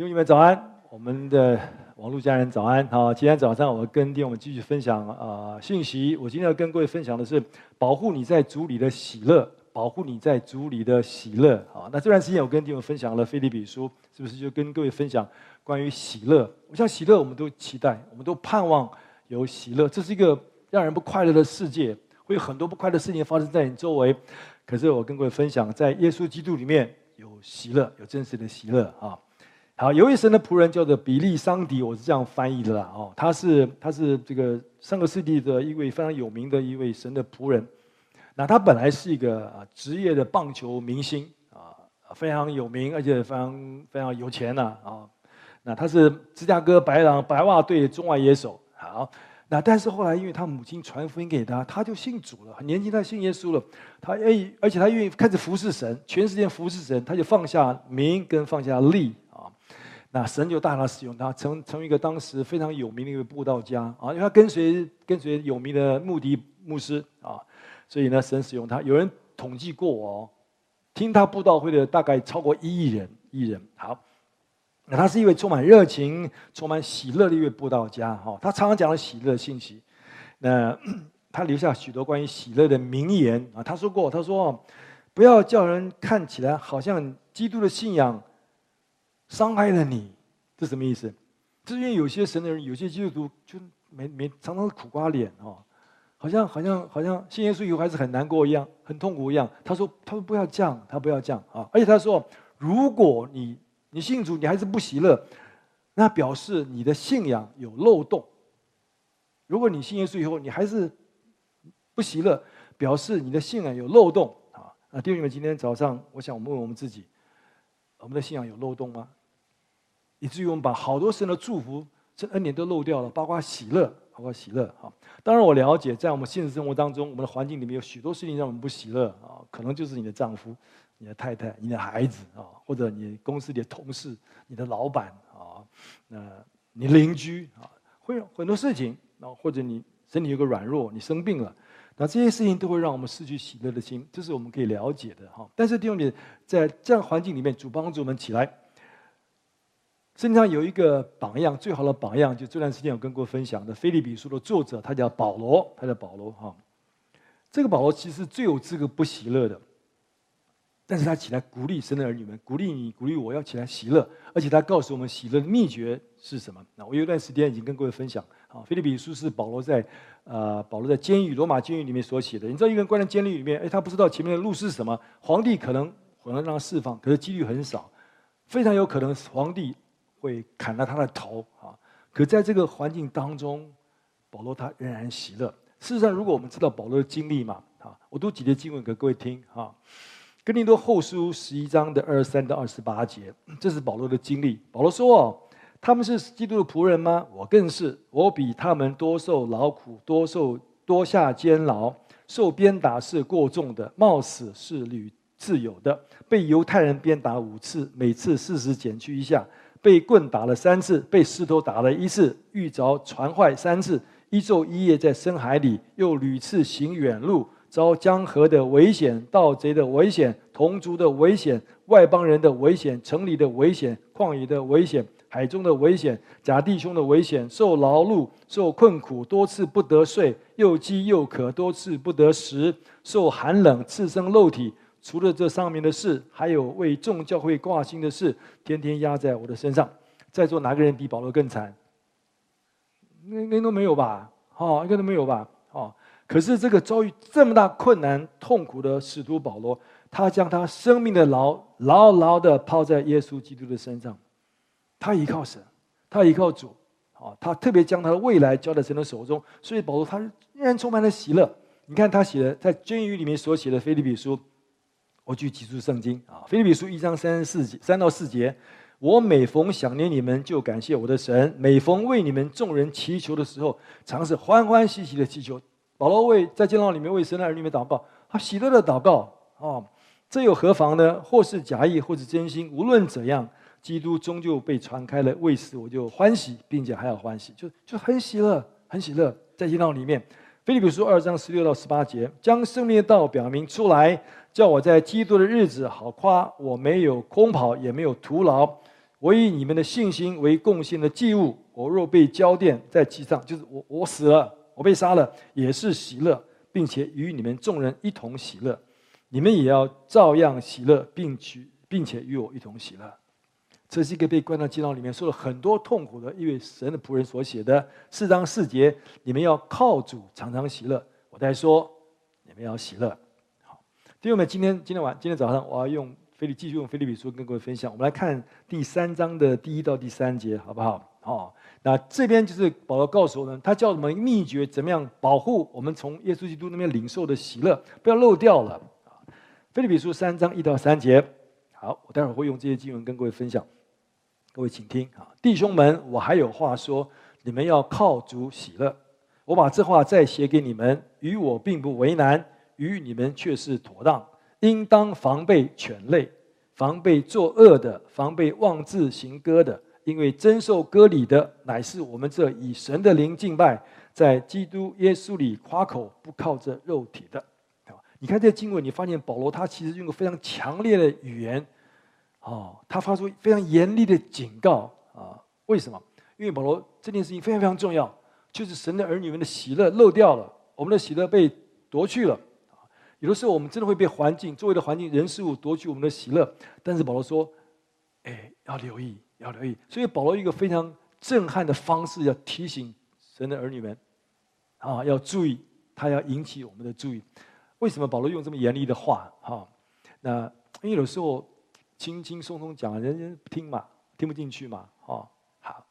弟兄姊妹早安，我们的网络家人早安。好，今天早上我跟弟兄们继续分享啊信息。我今天要跟各位分享的是保护你在主里的喜乐，保护你在主里的喜乐。好，那这段时间我跟弟兄们分享了腓立比书，是不是就跟各位分享关于喜乐？我想喜乐我们都期待，我们都盼望有喜乐。这是一个让人不快乐的世界，会有很多不快乐的事情发生在你周围。可是我跟各位分享，在耶稣基督里面有喜乐，有真实的喜乐啊。好，有一位神的仆人叫做比利桑迪，我是这样翻译的啦。哦，他是他是这个上个世纪的一位非常有名的一位神的仆人。那他本来是一个啊职业的棒球明星啊，非常有名，而且非常非常有钱呐啊。那他是芝加哥白狼白袜队中外野手。好，那但是后来因为他母亲传福音给他，他就信主了。很年轻他信耶稣了，他愿意，而且他愿意开始服侍神，全世界服侍神，他就放下名跟放下利。那神就大大使用他，成成为一个当时非常有名的一个布道家啊，因为他跟随跟随有名的穆迪牧师啊，所以呢，神使用他。有人统计过哦，听他布道会的大概超过一亿人，一亿人。好，那他是一位充满热情、充满喜乐的一位布道家哈，他常常讲了喜乐信息。那 他留下许多关于喜乐的名言啊，他说过，他说，不要叫人看起来好像基督的信仰。伤害了你，这什么意思？这是因为有些神的人，有些基督徒就没没常常苦瓜脸哦，好像好像好像信耶稣以后还是很难过一样，很痛苦一样。他说：“他说不要这样，他不要这样啊！”而且他说：“如果你你信主，你还是不喜乐，那表示你的信仰有漏洞。如果你信耶稣以后，你还是不喜乐，表示你的信仰有漏洞啊！”那弟兄们，今天早上，我想问问我们自己：我们的信仰有漏洞吗？以至于我们把好多神的祝福、这恩典都漏掉了，包括喜乐，包括喜乐啊！当然，我了解，在我们现实生活当中，我们的环境里面有许多事情让我们不喜乐啊，可能就是你的丈夫、你的太太、你的孩子啊，或者你公司里的同事、你的老板啊，那你邻居啊，会有很多事情啊，或者你身体有个软弱，你生病了，那这些事情都会让我们失去喜乐的心，这是我们可以了解的哈。但是弟兄们，在这样环境里面，主帮助我们起来。圣经上有一个榜样，最好的榜样，就这段时间我跟各位分享的《腓立比书》的作者，他叫保罗，他叫保罗哈。这个保罗其实最有资格不喜乐的，但是他起来鼓励神的儿女们，鼓励你，鼓励我要起来喜乐，而且他告诉我们喜乐的秘诀是什么？那我有一段时间已经跟各位分享啊，《腓立比书》是保罗在呃保罗在监狱罗马监狱里面所写的。你知道一个人关在监狱里面，哎，他不知道前面的路是什么，皇帝可能可能让他释放，可是几率很少，非常有可能皇帝。会砍了他的头啊！可在这个环境当中，保罗他仍然喜乐。事实上，如果我们知道保罗的经历嘛，啊，我读几节经文给各位听啊。哥林多后书十一章的二十三到二十八节，这是保罗的经历。保罗说：“哦，他们是基督的仆人吗？我更是，我比他们多受劳苦，多受多下监牢，受鞭打是过重的，冒死是屡次有的。被犹太人鞭打五次，每次四十减去一下。”被棍打了三次，被石头打了一次，遇着船坏三次，一昼一夜在深海里，又屡次行远路，遭江河的危险、盗贼的危险、同族的危险、外邦人的危险、城里的危险、旷野的危险、海中的危险、假弟兄的危险，受劳碌、受困苦，多次不得睡，又饥又渴，多次不得食，受寒冷，赤身露体。除了这上面的事，还有为众教会挂心的事，天天压在我的身上。在座哪个人比保罗更惨？应该都没有吧？哦，应该都没有吧？哦，可是这个遭遇这么大困难、痛苦的使徒保罗，他将他生命的牢牢牢的抛在耶稣基督的身上。他依靠神，他依靠主。哦，他特别将他的未来交在神的手中。所以保罗他仍然充满了喜乐。你看他写的在监狱里面所写的《腓立比书》。我举几处圣经啊，《腓立比书》一章三十四节三到四节，我每逢想念你们，就感谢我的神；每逢为你们众人祈求的时候，常是欢欢喜喜的祈求。保罗为在监牢里面为神的儿女们祷告，他喜乐的祷告啊，这又何妨呢？或是假意，或是真心，无论怎样，基督终究被传开了。为此我就欢喜，并且还要欢喜，就就很喜乐，很喜乐。在监牢里面，《腓利比书》二章十六到十八节，将生命的道表明出来。叫我在基督的日子好夸，我没有空跑，也没有徒劳，我以你们的信心为贡献的祭物。我若被浇奠在其上，就是我我死了，我被杀了，也是喜乐，并且与你们众人一同喜乐。你们也要照样喜乐，并且并且与我一同喜乐。这是一个被关到监牢里面，受了很多痛苦的一位神的仆人所写的四章四节。你们要靠主常常喜乐。我在说，你们要喜乐。好，弟兄们，今天今天晚今天早上，我要用腓立继续用腓立比书跟各位分享。我们来看第三章的第一到第三节，好不好？好。那这边就是保罗告诉我们，他教我们秘诀，怎么样保护我们从耶稣基督那边领受的喜乐，不要漏掉了。啊，腓立比书三章一到三节。好，我待会儿会用这些经文跟各位分享。各位请听啊，弟兄们，我还有话说，你们要靠主喜乐。我把这话再写给你们，与我并不为难，与你们却是妥当。应当防备犬类，防备作恶的，防备妄自行割的。因为真受割礼的，乃是我们这以神的灵敬拜，在基督耶稣里夸口，不靠着肉体的。你看这经文，你发现保罗他其实用个非常强烈的语言，哦，他发出非常严厉的警告啊。为什么？因为保罗这件事情非常非常重要，就是神的儿女们的喜乐漏掉了，我们的喜乐被夺去了。有的时候我们真的会被环境、周围的环境、人事物夺去我们的喜乐。但是保罗说：“哎，要留意。”要留意，所以保罗一个非常震撼的方式，要提醒神的儿女们，啊，要注意，他要引起我们的注意。为什么保罗用这么严厉的话？哈，那因为有时候轻轻松松讲，人人听嘛，听不进去嘛，哦。好，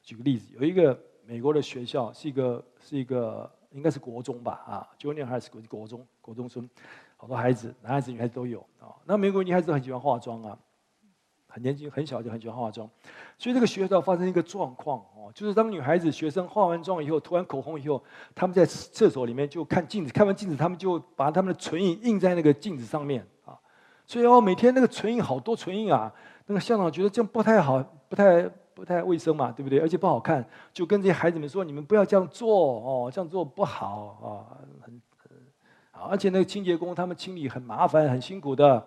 举个例子，有一个美国的学校，是一个是一个应该是国中吧，啊，Junior High 是国国中国中生，好多孩子，男孩子女孩子都有啊。那美国女孩子很喜欢化妆啊。很年轻，很小就很喜欢化妆，所以这个学校发生一个状况哦，就是当女孩子学生化完妆以后，涂完口红以后，他们在厕所里面就看镜子，看完镜子，他们就把他们的唇印印在那个镜子上面，所以哦，每天那个唇印好多唇印啊，那个校长觉得这样不太好，不太不太卫生嘛，对不对？而且不好看，就跟这些孩子们说：“你们不要这样做哦，这样做不好啊，很很啊，而且那个清洁工他们清理很麻烦，很辛苦的。”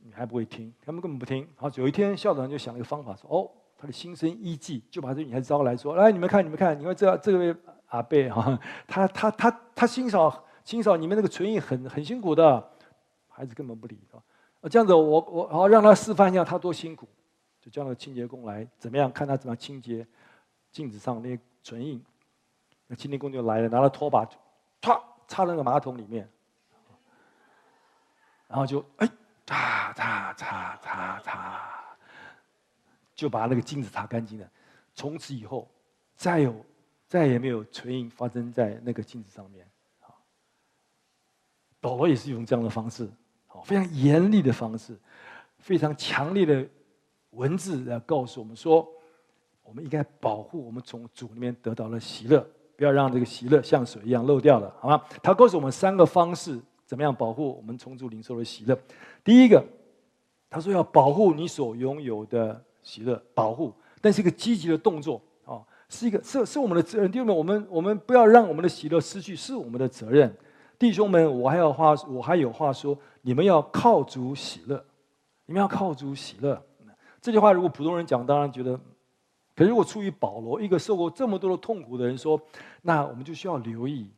你还不会听，他们根本不听。好，有一天校长就想了一个方法，说：“哦，他的心生一计，就把这女孩子招来说，来，你们看，你们看，你们这这位阿贝哈，他他他他清扫清扫你们那个唇印很很辛苦的，孩子根本不理啊。这样子我，我我好让他示范一下他多辛苦，就叫那个清洁工来，怎么样？看他怎么清洁镜子上那些唇印。那清洁工就来了，拿了拖把，唰插那个马桶里面，然后就哎。”擦擦擦擦擦，就把那个镜子擦干净了。从此以后，再有再也没有唇印发生在那个镜子上面。保罗也是用这样的方式，非常严厉的方式，非常强烈的文字来告诉我们说，我们应该保护我们从主里面得到的喜乐，不要让这个喜乐像水一样漏掉了，好吗？他告诉我们三个方式。怎么样保护我们从主领受的喜乐？第一个，他说要保护你所拥有的喜乐，保护，但是一个积极的动作啊，是一个是是我们的责任。第二呢，我们我们不要让我们的喜乐失去，是我们的责任。弟兄们，我还有话，我还有话说，你们要靠主喜乐，你们要靠主喜乐。这句话如果普通人讲，当然觉得，可是如果出于保罗一个受过这么多的痛苦的人说，那我们就需要留意。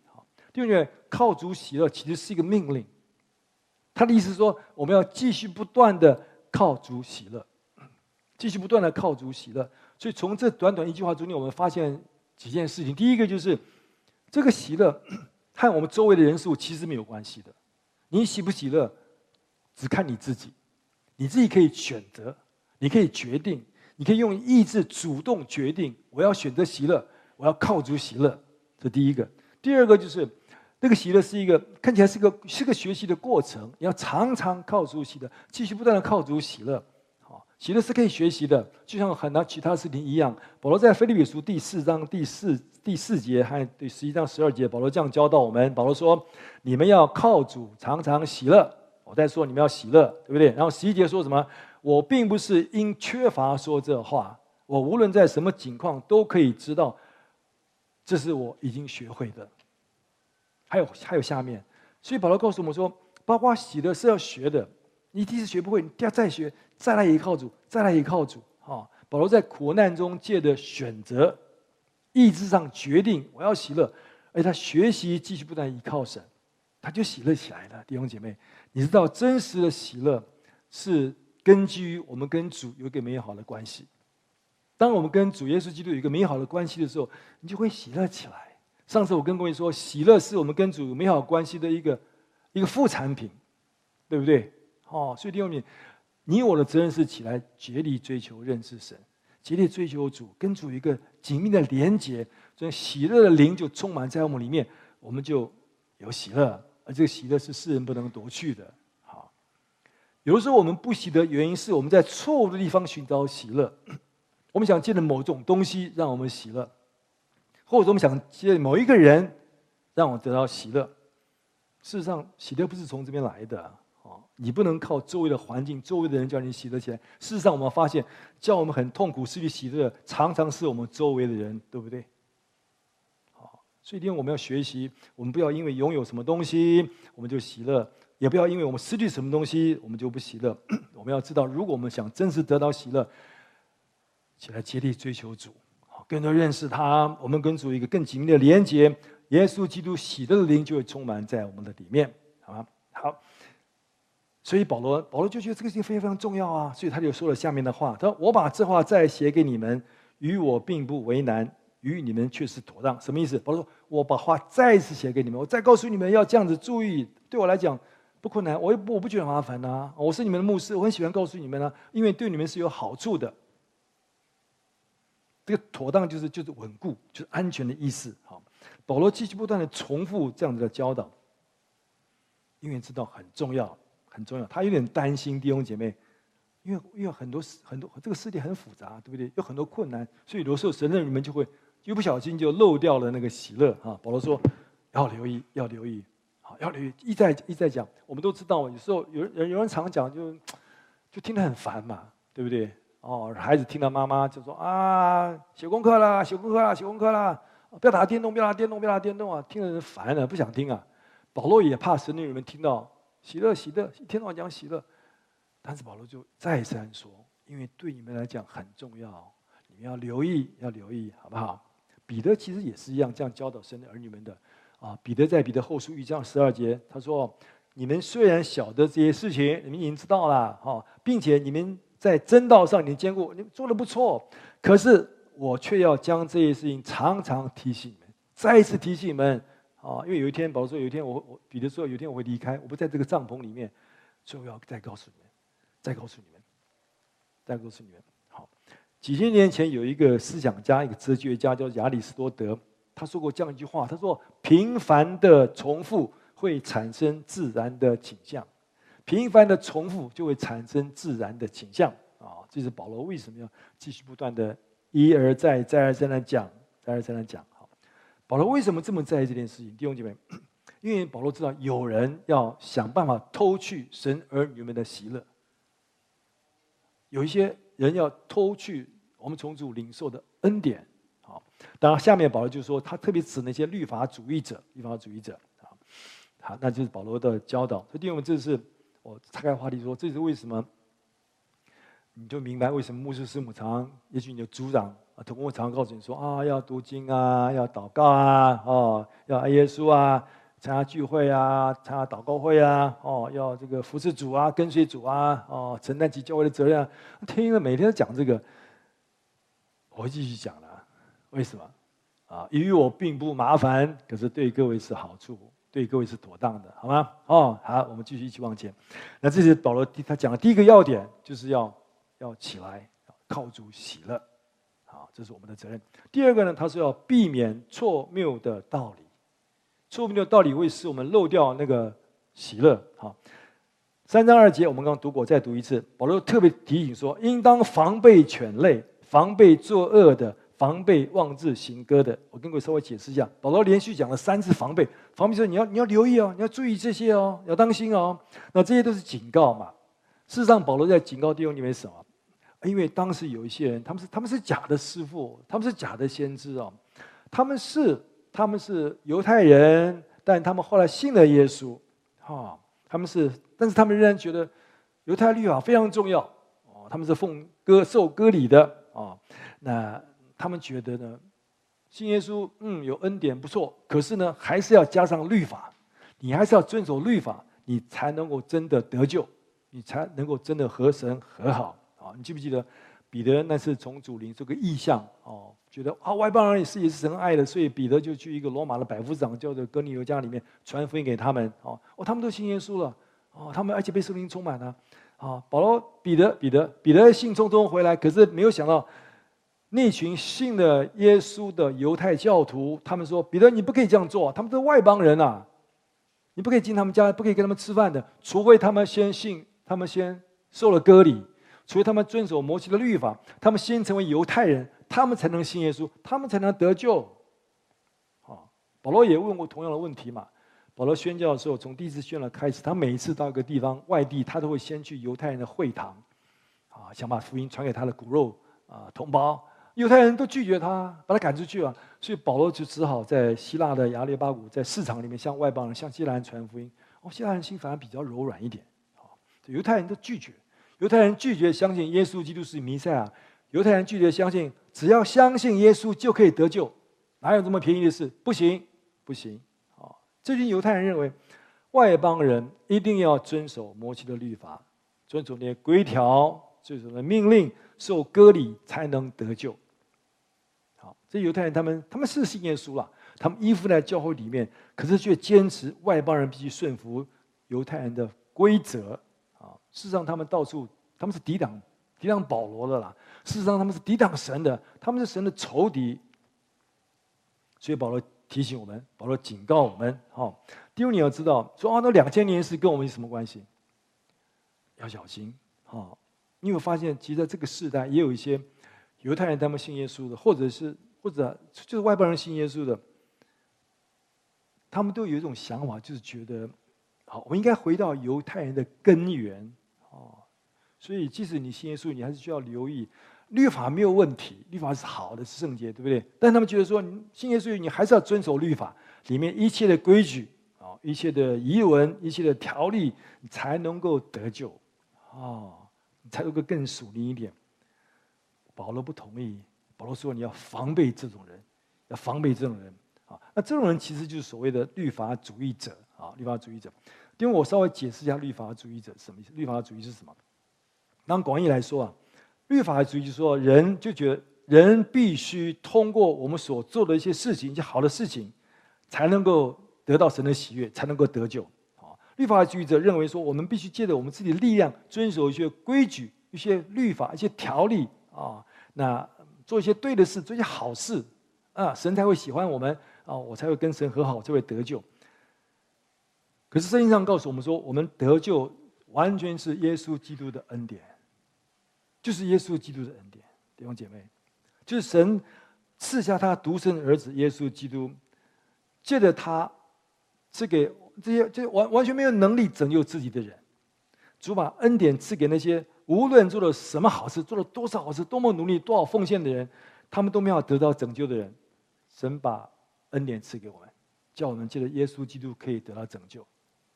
因为靠主喜乐其实是一个命令，他的意思是说，我们要继续不断的靠主喜乐，继续不断的靠主喜乐。所以从这短短一句话中间，我们发现几件事情。第一个就是，这个喜乐和我们周围的人事物其实没有关系的。你喜不喜乐，只看你自己，你自己可以选择，你可以决定，你可以用意志主动决定，我要选择喜乐，我要靠主喜乐。这第一个。第二个就是。这个喜乐是一个看起来是个是个学习的过程，你要常常靠主喜乐，继续不断的靠主喜乐。好，喜乐是可以学习的，就像很多其他事情一样。保罗在腓立比书第四章第四第四节和第十一章十二节，保罗这样教导我们。保罗说：“你们要靠主常常喜乐。”我在说你们要喜乐，对不对？然后十一节说什么？我并不是因缺乏说这话，我无论在什么境况都可以知道，这是我已经学会的。还有还有下面，所以保罗告诉我们说，包括喜乐是要学的。你第一次学不会，你第二再学，再来依靠主，再来依靠主。哈，保罗在苦难中借着选择，意志上决定我要喜乐，而他学习继续不断依靠神，他就喜乐起来了。弟兄姐妹，你知道真实的喜乐是根基于我们跟主有一个美好的关系。当我们跟主耶稣基督有一个美好的关系的时候，你就会喜乐起来。上次我跟各位说，喜乐是我们跟主有美好关系的一个一个副产品，对不对？哦，所以弟兄们，你我的责任是起来竭力追求认识神，竭力追求主，跟主一个紧密的连结，这样喜乐的灵就充满在我们里面，我们就有喜乐，而这个喜乐是世人不能夺去的。好，有的时候我们不喜的原因是我们在错误的地方寻找喜乐，我们想借着某种东西让我们喜乐，或者我们想借某一个人让我得到喜乐。事实上，喜乐不是从这边来的。你不能靠周围的环境、周围的人叫你喜乐起来。事实上，我们发现叫我们很痛苦、失去喜乐，常常是我们周围的人，对不对？好，所以今天我们要学习，我们不要因为拥有什么东西我们就喜乐，也不要因为我们失去什么东西我们就不喜乐。我们要知道，如果我们想真实得到喜乐，起来竭力追求主，好，更多认识他，我们跟主一个更紧密的连接，耶稣基督喜乐的灵就会充满在我们的里面，好吗？好。所以保罗，保罗就觉得这个事情非常非常重要啊，所以他就说了下面的话：他说：“我把这话再写给你们，与我并不为难，与你们却是妥当。”什么意思？保罗说：“我把话再次写给你们，我再告诉你们要这样子注意。对我来讲不困难，我也不我不觉得麻烦呐。我是你们的牧师，我很喜欢告诉你们呢，因为对你们是有好处的。这个妥当就是就是稳固，就是安全的意思。好，保罗继续不断的重复这样子的教导，因为知道很重要。”很重要，他有点担心弟兄姐妹，因为因为很多事很多这个世界很复杂，对不对？有很多困难，所以有时候神的人们就会一不小心就漏掉了那个喜乐啊。保罗说要留意，要留意，好，要留意，一再一再讲。我们都知道，有时候有人有人常讲，就就听得很烦嘛，对不对？哦，孩子听到妈妈就说啊，写功课啦，写功课啦，写功课啦，不要打电动，不要打电动，不要打电动啊，听得人烦了，不想听啊。保罗也怕神的人们听到。喜乐，喜乐，一天到讲喜乐，但是保罗就再三说，因为对你们来讲很重要，你们要留意，要留意，好不好？彼得其实也是一样，这样教导神的儿女们的。啊，彼得在彼得后书一章十二节，他说：“你们虽然晓得这些事情，你们已经知道了，哈，并且你们在真道上已经坚固，你们做的不错。可是我却要将这些事情常常提醒你们，再一次提醒你们。”啊，因为有一天，保罗说有一天我我彼得说有一天我会离开，我不在这个帐篷里面，所以我要再告诉你们，再告诉你们，再告诉你们。好，几千年前有一个思想家，一个哲学家叫亚里士多德，他说过这样一句话，他说：频繁的重复会产生自然的倾向，频繁的重复就会产生自然的倾向。啊，这是保罗为什么要继续不断的一而再、再而三的讲、再而三的讲。保罗为什么这么在意这件事情？弟兄姐妹，因为保罗知道有人要想办法偷去神儿女们的喜乐，有一些人要偷去我们从主领受的恩典。好，当然下面保罗就说，他特别指那些律法主义者，律法主义者。好，好，那就是保罗的教导。所以弟兄们，这是我岔开话题说，这是为什么？你就明白为什么牧师师母常，也许你的组长啊。同工常告诉你说啊，要读经啊，要祷告啊，哦，要爱耶稣啊，参加聚会啊，参加祷告会啊，哦，要这个服侍主啊，跟随主啊，哦，承担起教会的责任啊。听了每天都讲这个，我会继续讲的。为什么？啊，与我并不麻烦，可是对各位是好处，对各位是妥当的，好吗？哦，好，我们继续一起往前。那这是保罗他讲的第一个要点，就是要要起来，靠主喜乐。啊，这是我们的责任。第二个呢，他说要避免错谬的道理，错谬的道理会使我们漏掉那个喜乐。好，三章二节我们刚读过，再读一次。保罗特别提醒说，应当防备犬类，防备作恶的，防备妄自行歌的。我跟各位稍微解释一下，保罗连续讲了三次防备，防备说你要你要留意哦，你要注意这些哦，要当心哦。那这些都是警告嘛。事实上，保罗在警告弟兄里面什么？因为当时有一些人，他们是他们是假的师傅，他们是假的先知哦，他们是他们是犹太人，但他们后来信了耶稣，哈，他们是，但是他们仍然觉得犹太律法非常重要哦，他们是奉跟割受割礼的啊。那他们觉得呢，信耶稣，嗯，有恩典不错，可是呢，还是要加上律法，你还是要遵守律法，你才能够真的得救，你才能够真的和神和好你记不记得彼得那次从主灵这个异象哦？觉得啊，外邦人也是也是神爱的，所以彼得就去一个罗马的百夫长叫做哥尼流家里面传福音给他们。哦，哦，他们都信耶稣了。哦，他们而且被圣灵充满了。啊，保罗、彼得、彼得、彼得兴冲冲回来，可是没有想到那群信了耶稣的犹太教徒，他们说：“彼得，你不可以这样做，他们都是外邦人呐、啊，你不可以进他们家，不可以跟他们吃饭的，除非他们先信，他们先受了割礼，除非他们遵守摩西的律法，他们先成为犹太人。”他们才能信耶稣，他们才能得救。啊，保罗也问过同样的问题嘛。保罗宣教的时候，从第一次宣教开始，他每一次到一个地方外地，他都会先去犹太人的会堂，啊，想把福音传给他的骨肉啊同胞。犹太人都拒绝他，把他赶出去了。所以保罗就只好在希腊的亚列巴谷，在市场里面向外邦人、向希腊人传福音。哦，希腊人心反而比较柔软一点。啊，犹太人都拒绝，犹太人拒绝相信耶稣基督是弥赛亚。犹太人拒绝相信，只要相信耶稣就可以得救，哪有这么便宜的事？不行，不行！啊，这群犹太人认为，外邦人一定要遵守摩西的律法，遵守那些规条，遵守的命令，受割礼才能得救。好，这犹太人他们他们是信耶稣了，他们依附在教会里面，可是却坚持外邦人必须顺服犹太人的规则。事实上他们到处他们是抵挡抵挡保罗的啦。事实上，他们是抵挡神的，他们是神的仇敌。所以保罗提醒我们，保罗警告我们：哈，第二，你要知道，说啊，那两千年是跟我们有什么关系？要小心，哈！你有没有发现，其实在这个时代，也有一些犹太人他们信耶稣的，或者是或者就是外邦人信耶稣的，他们都有一种想法，就是觉得，好，我们应该回到犹太人的根源。所以，即使你信耶稣，你还是需要留意，律法没有问题，律法是好的，是圣洁，对不对？但他们觉得说，信耶稣，你还是要遵守律法里面一切的规矩啊，一切的仪文，一切的条例，你才能够得救，哦，你才能够更属灵一点。保罗不同意，保罗说你要防备这种人，要防备这种人啊。那这种人其实就是所谓的律法主义者啊，律法主义者。因为我稍微解释一下律法主义者什么意思，律法主义是什么？当广义来说啊，律法主义就是说，人就觉得人必须通过我们所做的一些事情，一些好的事情，才能够得到神的喜悦，才能够得救。啊，律法主义者认为说，我们必须借着我们自己的力量，遵守一些规矩、一些律法、一些条例啊，那做一些对的事，做一些好事啊，神才会喜欢我们啊，我才会跟神和好，才会得救。可是圣经上告诉我们说，我们得救完全是耶稣基督的恩典。就是耶稣基督的恩典，弟兄姐妹，就是神赐下他独生儿子耶稣基督，借着他赐给这些这完完全没有能力拯救自己的人，主把恩典赐给那些无论做了什么好事，做了多少好事，多么努力，多少奉献的人，他们都没有得到拯救的人，神把恩典赐给我们，叫我们借着耶稣基督可以得到拯救，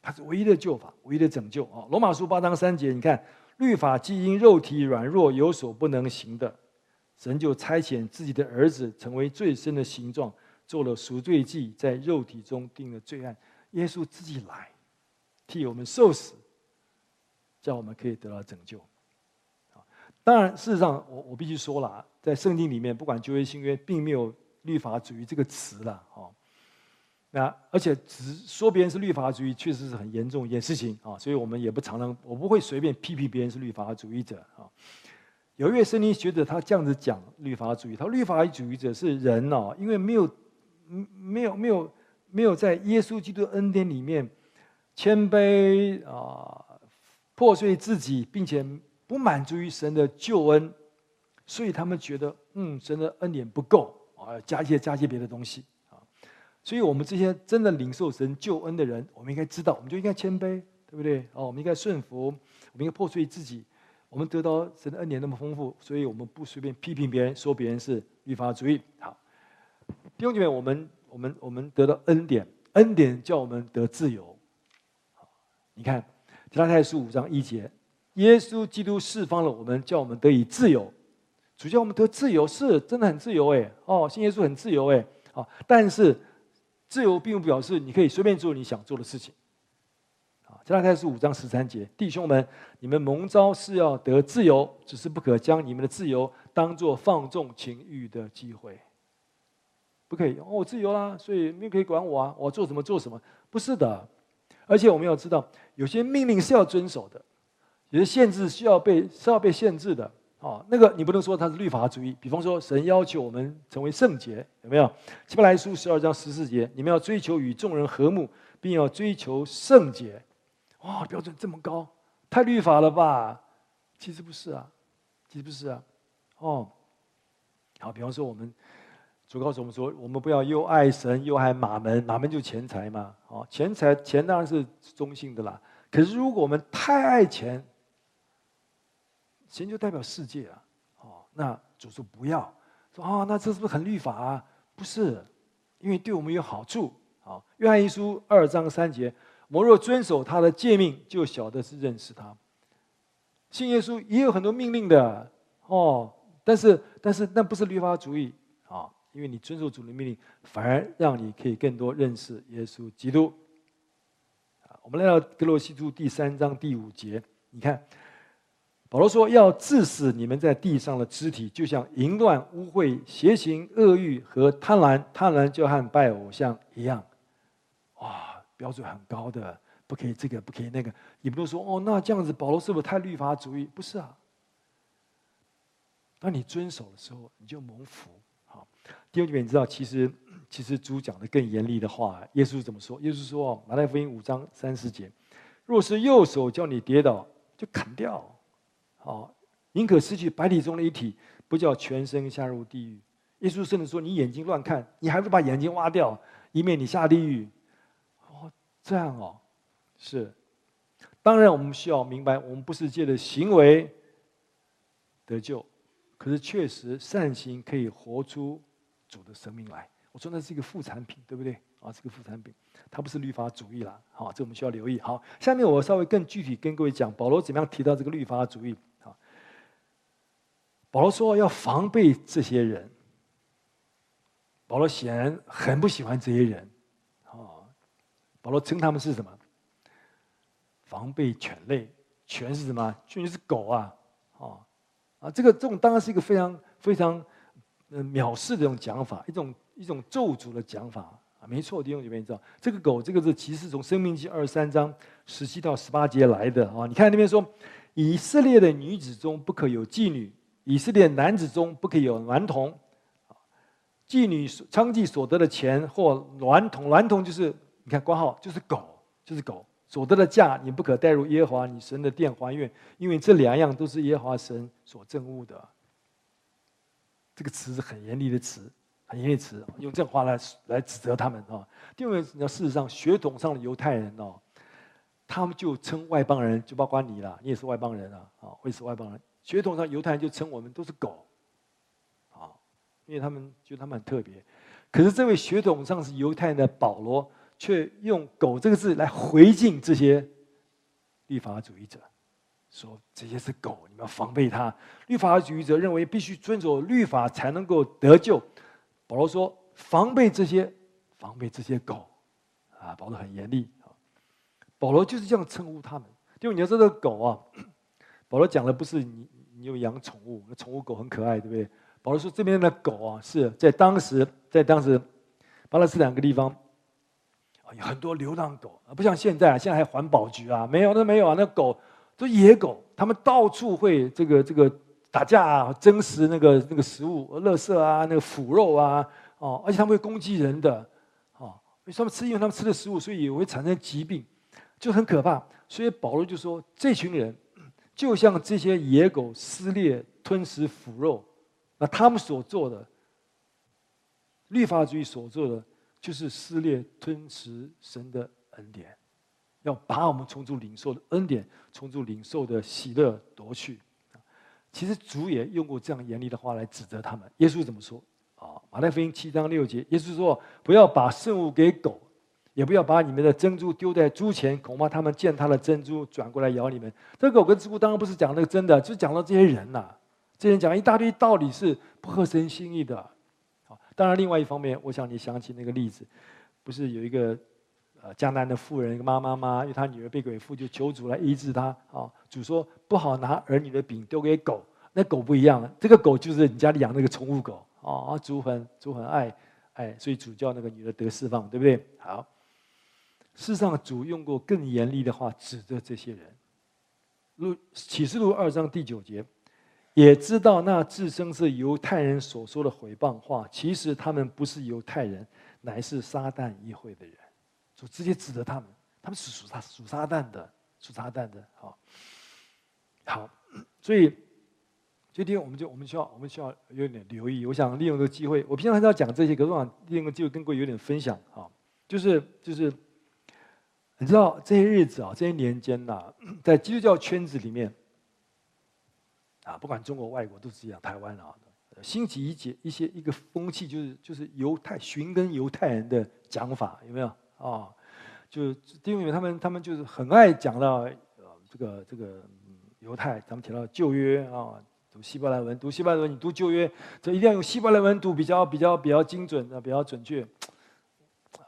他是唯一的救法，唯一的拯救啊！罗马书八章三节，你看。律法既因肉体软弱有所不能行的，神就差遣自己的儿子成为最深的形状，做了赎罪祭，在肉体中定了罪案。耶稣自己来，替我们受死，叫我们可以得到拯救。当然，事实上，我我必须说了，在圣经里面，不管旧约新约，并没有律法主义这个词了，那而且只说别人是律法主义，确实是很严重一件事情啊，所以我们也不常常，我不会随便批评别人是律法主义者啊。有一位圣经学者，他这样子讲律法主义，他说律法主义者是人哦，因为没有，没有，没有，没有在耶稣基督恩典里面谦卑啊，破碎自己，并且不满足于神的救恩，所以他们觉得，嗯，神的恩典不够啊，加一些加一些别的东西。所以，我们这些真的领受神救恩的人，我们应该知道，我们就应该谦卑，对不对？哦，我们应该顺服，我们应该破碎自己。我们得到神的恩典那么丰富，所以我们不随便批评别人，说别人是律法主义。好，弟兄姐妹，我们我们我们得到恩典，恩典叫我们得自由。你看，提拉太书五章一节，耶稣基督释放了我们，叫我们得以自由。主叫我们得自由，是真的很自由哎。哦，信耶稣很自由哎。好，但是自由并不表示你可以随便做你想做的事情。啊，加拉太书五章十三节，弟兄们，你们蒙召是要得自由，只是不可将你们的自由当做放纵情欲的机会。不可以哦，我自由啦，所以没有可以管我啊，我做什么做什么，不是的。而且我们要知道，有些命令是要遵守的。有些限制需要被是要被限制的，哦，那个你不能说它是律法主义。比方说，神要求我们成为圣洁，有没有？希伯来书十二章十四节，你们要追求与众人和睦，并要追求圣洁。哇，标准这么高，太律法了吧？其实不是啊，其实不是啊。哦，好，比方说我们主告诉我们说，我们不要又爱神又爱马门，马门就钱财嘛。哦，钱财钱当然是中性的啦。可是如果我们太爱钱，钱就代表世界啊，哦，那主说不要，说啊，那这是不是很律法啊？不是，因为对我们有好处。好，约翰一书二章三节，我若遵守他的诫命，就晓得是认识他。信耶稣也有很多命令的哦，但是但是那不是律法主义啊，因为你遵守主的命令，反而让你可以更多认识耶稣基督。我们来到格罗西书第三章第五节，你看。保罗说：“要致死你们在地上的肢体，就像淫乱、污秽、邪行、恶欲和贪婪。贪婪就和拜偶像一样。哇，标准很高的，不可以这个，不可以那个。你不能说哦，那这样子，保罗是不是太律法主义？不是啊。当你遵守的时候，你就蒙福。好，弟兄姐妹，你知道，其实其实主讲的更严厉的话，耶稣怎么说？耶稣说：马太福音五章三十节，若是右手叫你跌倒，就砍掉。”哦，宁可失去百体中的一体，不叫全身下入地狱。耶稣甚至说：“你眼睛乱看，你还不把眼睛挖掉，以免你下地狱。”哦，这样哦，是。当然，我们需要明白，我们不是借着行为得救，可是确实善行可以活出主的生命来。我说那是一个副产品，对不对？啊，是个副产品，它不是律法主义啦。好，这我们需要留意。好，下面我稍微更具体跟各位讲，保罗怎么样提到这个律法主义。保罗说要防备这些人。保罗显然很不喜欢这些人，啊，保罗称他们是什么？防备犬类，犬是什么？犬是狗啊，啊，啊，这个这种当然是一个非常非常嗯藐视的这种讲法，一种一种咒诅的讲法啊，没错，弟兄姐妹知道，这个狗这个是其实从生命记二十三章十七到十八节来的啊，你看那边说，以色列的女子中不可有妓女。以色列男子中不可以有男童，妓女娼妓所得的钱或男童，男童就是你看括号就是狗，就是狗所得的价，你不可带入耶和华你神的殿还愿，因为这两样都是耶和华神所憎恶的。这个词是很严厉的词，很严厉的词，用这话来来指责他们啊。因为你要事实上血统上的犹太人哦，他们就称外邦人，就包括你了，你也是外邦人啊，啊，会是外邦人。血统上犹太人就称我们都是狗，啊，因为他们觉得他们很特别。可是这位血统上是犹太人的保罗，却用“狗”这个字来回敬这些律法主义者，说这些是狗，你们要防备他。律法主义者认为必须遵守律法才能够得救，保罗说防备这些，防备这些狗，啊，保罗很严厉啊。保罗就是这样称呼他们，就你要知道狗啊，保罗讲的不是你。你有养宠物，那宠物狗很可爱，对不对？保罗说这边的狗啊，是在当时，在当时巴勒斯坦个地方有很多流浪狗啊，不像现在啊，现在还环保局啊，没有，那没有啊，那狗都野狗，他们到处会这个这个打架啊，争食那个那个食物、垃圾啊，那个腐肉啊，哦，而且他们会攻击人的，哦，因为他们吃，因为他们吃的食物，所以也会产生疾病，就很可怕。所以保罗就说这群人。就像这些野狗撕裂、吞食腐肉，那他们所做的，律法主义所做的，就是撕裂、吞食神的恩典，要把我们从主领受的恩典、从主领受的喜乐夺去。其实主也用过这样严厉的话来指责他们。耶稣怎么说？啊，马太福音七章六节，耶稣说：“不要把圣物给狗，也不要把你们的珍珠丢在猪前，恐怕他们见他的珍珠转过来咬你们。这个狗跟猪当然不是讲那个真的，就讲到这些人呐、啊，这些人讲一大堆道理是不合神心意的。好，当然另外一方面，我想你想起那个例子，不是有一个呃江南的妇人，一个妈妈吗？因为她女儿被鬼附，就求主来医治她。啊，主说不好拿儿女的饼丢给狗，那狗不一样了，这个狗就是你家里养那个宠物狗啊，主很主很爱爱，所以主叫那个女的得释放，对不对？好。事实上，主用过更严厉的话指责这些人。录启示录二章第九节，也知道那自称是犹太人所说的毁谤话，其实他们不是犹太人，乃是撒旦议会的人。主直接指责他们，他们是属撒属撒旦的，属撒旦的。好，好，所以今天我们就我们需要我们需要有点留意。我想利用这个机会，我平常很少讲这些，可是我想利用这个机会跟各位有点分享。哈，就是就是。你知道这些日子啊，这些年间呐，在基督教圈子里面，啊，不管中国、外国都是一样，台湾啊，兴起一节一些一个风气，就是就是犹太寻根犹太人的讲法，有没有啊？就是因为他们他们就是很爱讲到呃这个这个犹太，咱们提到旧约啊，读希伯来文，读希伯来文，你读旧约，这一定要用希伯来文读，比较比较比较精准的，比较准确。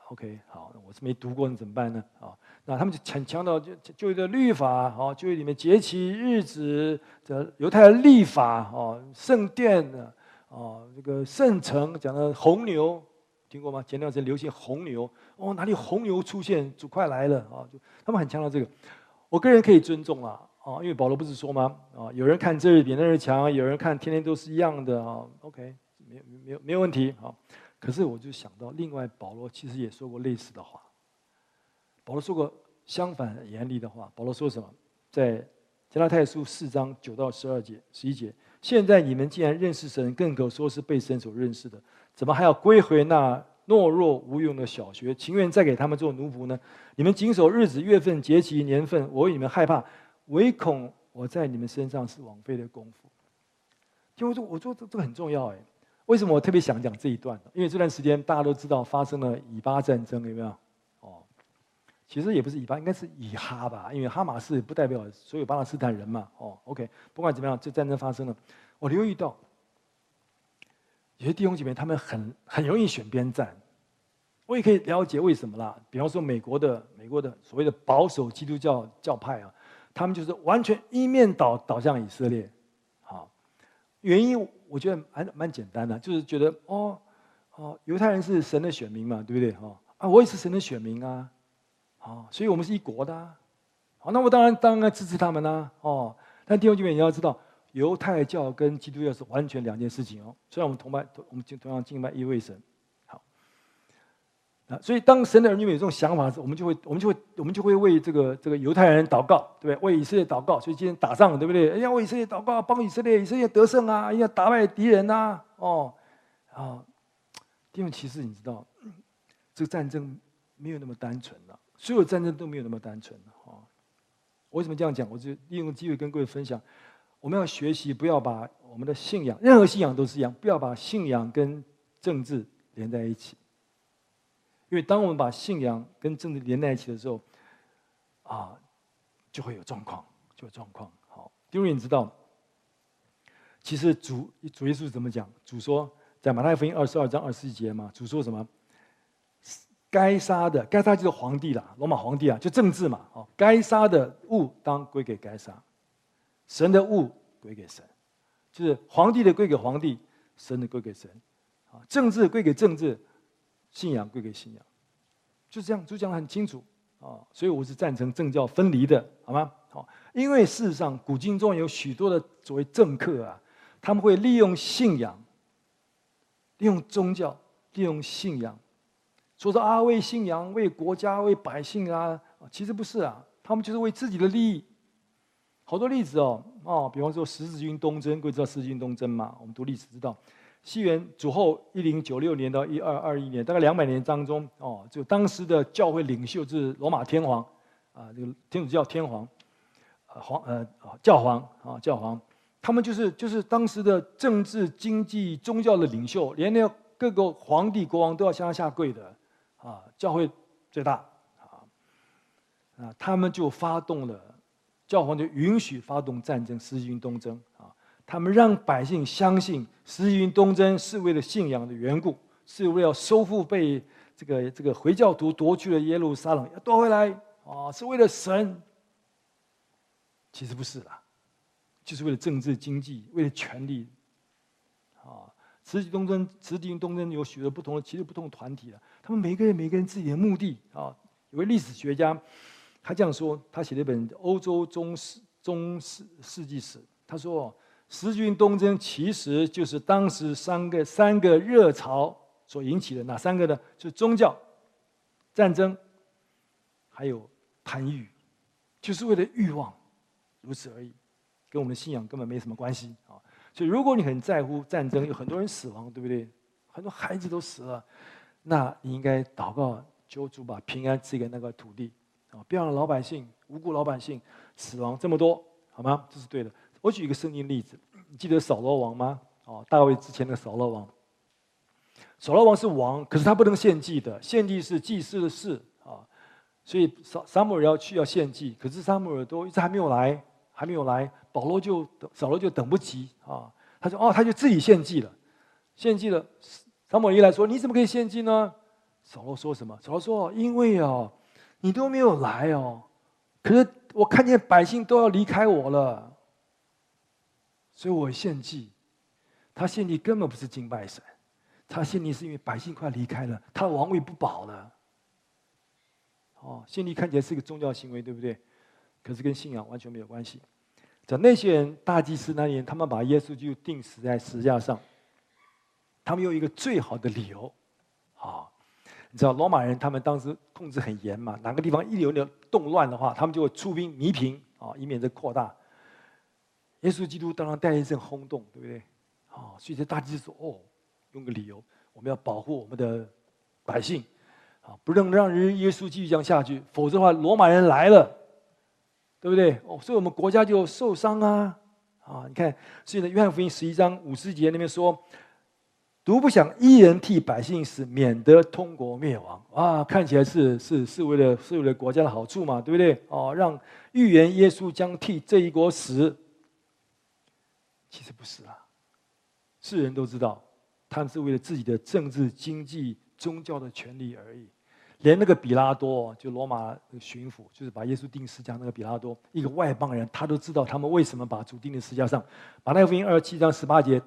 OK，好，我是没读过，你怎么办呢？啊，那他们就强强调就就一个律法，啊，就里面节期日子这犹太的律法，啊，圣殿的，啊，这个圣城讲的红牛，听过吗？前段时间流行红牛，哦，哪里红牛出现，主快来了，啊，就他们很强调这个，我个人可以尊重啊，啊，因为保罗不是说吗？啊，有人看这日比那日强，有人看天天都是一样的，啊，OK，没没有没有问题，好。可是我就想到，另外保罗其实也说过类似的话。保罗说过相反严厉的话。保罗说什么？在加拉太书四章九到十二节、十一节。现在你们既然认识神，更可说是被神所认识的，怎么还要归回那懦弱无用的小学，情愿再给他们做奴仆呢？你们谨守日子、月份、节期、年份，我为你们害怕，唯恐我在你们身上是枉费的功夫。就我说，我说这这个很重要哎。为什么我特别想讲这一段？因为这段时间大家都知道发生了以巴战争，有没有？哦，其实也不是以巴，应该是以哈吧？因为哈马斯不代表所有巴勒斯坦人嘛。哦，OK，不管怎么样，这战争发生了，我留意到有些弟兄姐妹他们很很容易选边站，我也可以了解为什么啦。比方说美国的美国的所谓的保守基督教教派啊，他们就是完全一面倒倒向以色列，好，原因。我觉得还蛮简单的，就是觉得哦，哦，犹太人是神的选民嘛，对不对？哦啊，我也是神的选民啊，啊，所以我们是一国的，好，那我当然当然支持他们啦，哦。但弟兄姐妹你要知道，犹太教跟基督教是完全两件事情哦。虽然我们同拜，我们同样敬拜一位神。啊，所以当神的儿女们有这种想法的时候，我们就会，我们就会，我们就会为这个这个犹太人祷告，对不对？为以色列祷告。所以今天打仗，对不对？哎呀，为以色列祷告，帮以色列，以色列得胜啊！要打败敌人呐！哦，啊，因为其实你知道，这个战争没有那么单纯了，所有战争都没有那么单纯的。哦，为什么这样讲？我就利用机会跟各位分享，我们要学习，不要把我们的信仰，任何信仰都是一样，不要把信仰跟政治连在一起。因为当我们把信仰跟政治连在一起的时候，啊，就会有状况，就有状况。好，因为你知道，其实主主耶稣是怎么讲？主说在马太福音二十二章二十一节嘛，主说什么？该杀的，该杀就是皇帝啦，罗马皇帝啊，就政治嘛。哦，该杀的物当归给该杀，神的物归给神，就是皇帝的归给皇帝，神的归给神，啊，政治归给政治。信仰归给信仰，就是这样，就讲得很清楚啊。所以我是赞成政教分离的，好吗？好，因为事实上，古今中有许多的所谓政客啊，他们会利用信仰、利用宗教、利用信仰，说说啊，为信仰、为国家、为百姓啊，其实不是啊，他们就是为自己的利益。好多例子哦，哦，比方说十字军东征，各位知道十字军东征吗？我们读历史知道。西元主后一零九六年到一二二一年，大概两百年当中，哦，就当时的教会领袖是罗马天皇，啊，这个天主教天皇，皇呃教皇啊教皇，他们就是就是当时的政治经济宗教的领袖，连那个各个皇帝国王都要向他下跪的，啊，教会最大啊，啊，他们就发动了，教皇就允许发动战争，十字军东征，他们让百姓相信十字军东征是为了信仰的缘故，是为了收复被这个这个回教徒夺去了耶路撒冷，要夺回来啊，是为了神。其实不是啦，就是为了政治经济，为了权力。啊，十字东征，十字军东征有许多不同的，其实不同的团体啊，他们每个人每个人自己的目的啊。有位历史学家，他这样说，他写了一本《欧洲中世中世世纪史》，他说，十军东征其实就是当时三个三个热潮所引起的，哪三个呢？就是宗教、战争，还有贪欲，就是为了欲望。如此而已，跟我们的信仰根本没什么关系啊！所以，如果你很在乎战争，有很多人死亡，对不对？很多孩子都死了，那你应该祷告，求主把平安赐给那个土地啊！不要让老百姓、无辜老百姓死亡这么多，好吗？这是对的。我举一个圣经例子，你记得扫罗王吗？哦，大卫之前的扫罗王。扫罗王是王，可是他不能献祭的，献祭是祭司的事啊。所以撒撒母耳要去要献祭，可是撒母耳都一直还没有来。还没有来，保罗就等，扫罗就等不及啊！他说：“哦，他就自己献祭了，献祭了。”撒母耳一来说：“你怎么可以献祭呢？”扫罗说什么？扫罗说：“因为哦，你都没有来哦，可是我看见百姓都要离开我了，所以我献祭。他献祭根本不是敬拜神，他献祭是因为百姓快离开了，他的王位不保了。哦，献祭看起来是一个宗教行为，对不对？”可是跟信仰完全没有关系。在那些人大祭司那年，他们把耶稣就钉死在十字架上。他们有一个最好的理由，啊，你知道罗马人他们当时控制很严嘛，哪个地方一有点动乱的话，他们就会出兵弥平啊，以免这扩大。耶稣基督当然带一阵轰动，对不对？啊，所以这大祭司说：“哦，用个理由，我们要保护我们的百姓，啊，不能让人耶稣继续这样下去，否则的话，罗马人来了。”对不对？哦，所以我们国家就受伤啊！啊，你看，所以呢，约翰福音十一章五十节那边说：“独不想一人替百姓死，免得通国灭亡。”啊，看起来是是是为了是为了国家的好处嘛，对不对？哦，让预言耶稣将替这一国死，其实不是啊。世人都知道，他们是为了自己的政治、经济、宗教的权利而已。连那个比拉多，就罗马的巡抚，就是把耶稣钉十字架那个比拉多，一个外邦人，他都知道他们为什么把主钉在十字架上。马太福音二十七章十八节，